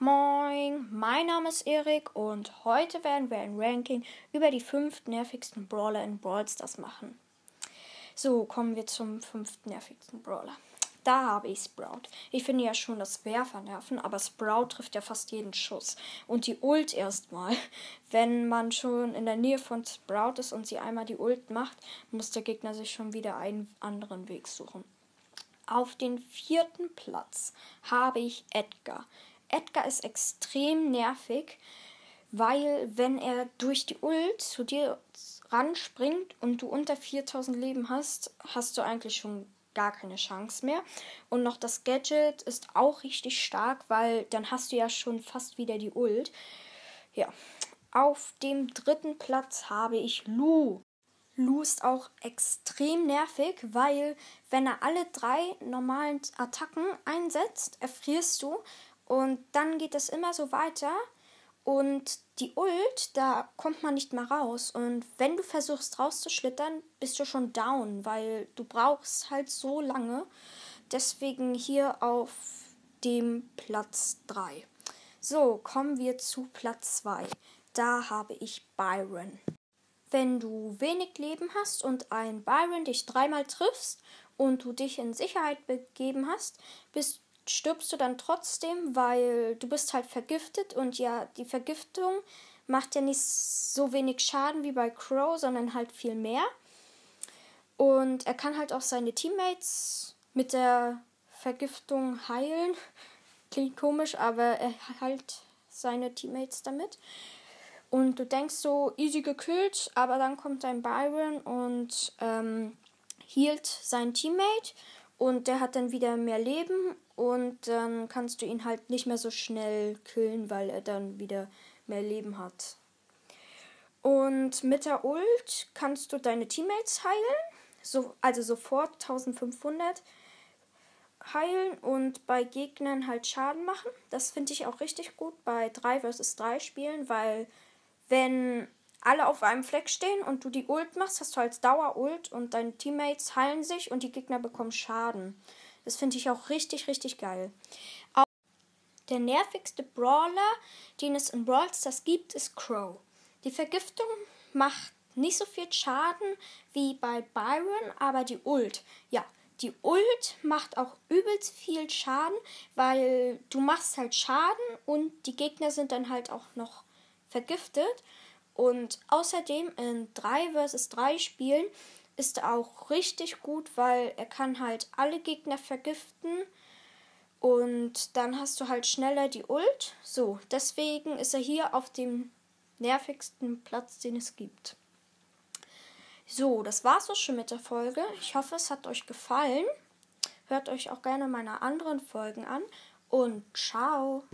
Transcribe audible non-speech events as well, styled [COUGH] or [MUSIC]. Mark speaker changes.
Speaker 1: Moin, mein Name ist Erik und heute werden wir ein Ranking über die fünf nervigsten Brawler in Brawl Stars machen. So, kommen wir zum fünften nervigsten Brawler. Da habe ich Sprout. Ich finde ja schon das Werfer nerven, aber Sprout trifft ja fast jeden Schuss. Und die Ult erstmal. [LAUGHS] Wenn man schon in der Nähe von Sprout ist und sie einmal die Ult macht, muss der Gegner sich schon wieder einen anderen Weg suchen. Auf den vierten Platz habe ich Edgar. Edgar ist extrem nervig, weil wenn er durch die Ult zu dir ranspringt und du unter 4000 Leben hast, hast du eigentlich schon gar keine Chance mehr. Und noch das Gadget ist auch richtig stark, weil dann hast du ja schon fast wieder die Ult. Ja. Auf dem dritten Platz habe ich Lu. Lu ist auch extrem nervig, weil wenn er alle drei normalen Attacken einsetzt, erfrierst du und dann geht es immer so weiter. Und die Ult, da kommt man nicht mehr raus. Und wenn du versuchst rauszuschlittern, bist du schon down, weil du brauchst halt so lange. Deswegen hier auf dem Platz 3. So, kommen wir zu Platz 2. Da habe ich Byron. Wenn du wenig Leben hast und ein Byron dich dreimal triffst und du dich in Sicherheit begeben hast, bist stirbst du dann trotzdem, weil du bist halt vergiftet und ja, die Vergiftung macht ja nicht so wenig Schaden wie bei Crow, sondern halt viel mehr. Und er kann halt auch seine Teammates mit der Vergiftung heilen. [LAUGHS] Klingt komisch, aber er heilt seine Teammates damit. Und du denkst so, easy gekillt, aber dann kommt ein Byron und ähm, hielt sein Teammate und der hat dann wieder mehr Leben und dann kannst du ihn halt nicht mehr so schnell killen, weil er dann wieder mehr Leben hat. Und mit der Ult kannst du deine Teammates heilen, so, also sofort 1500 heilen und bei Gegnern halt Schaden machen. Das finde ich auch richtig gut bei 3 vs 3 Spielen, weil wenn alle auf einem Fleck stehen und du die Ult machst, hast du als Dauer-Ult und deine Teammates heilen sich und die Gegner bekommen Schaden. Das finde ich auch richtig, richtig geil. Auch der nervigste Brawler, den es in Brawl Stars gibt, ist Crow. Die Vergiftung macht nicht so viel Schaden wie bei Byron, aber die Ult, ja, die Ult macht auch übelst viel Schaden, weil du machst halt Schaden und die Gegner sind dann halt auch noch vergiftet. Und außerdem in 3 vs 3 Spielen ist er auch richtig gut, weil er kann halt alle Gegner vergiften. Und dann hast du halt schneller die Ult. So, deswegen ist er hier auf dem nervigsten Platz, den es gibt. So, das war's auch schon mit der Folge. Ich hoffe, es hat euch gefallen. Hört euch auch gerne meine anderen Folgen an und ciao.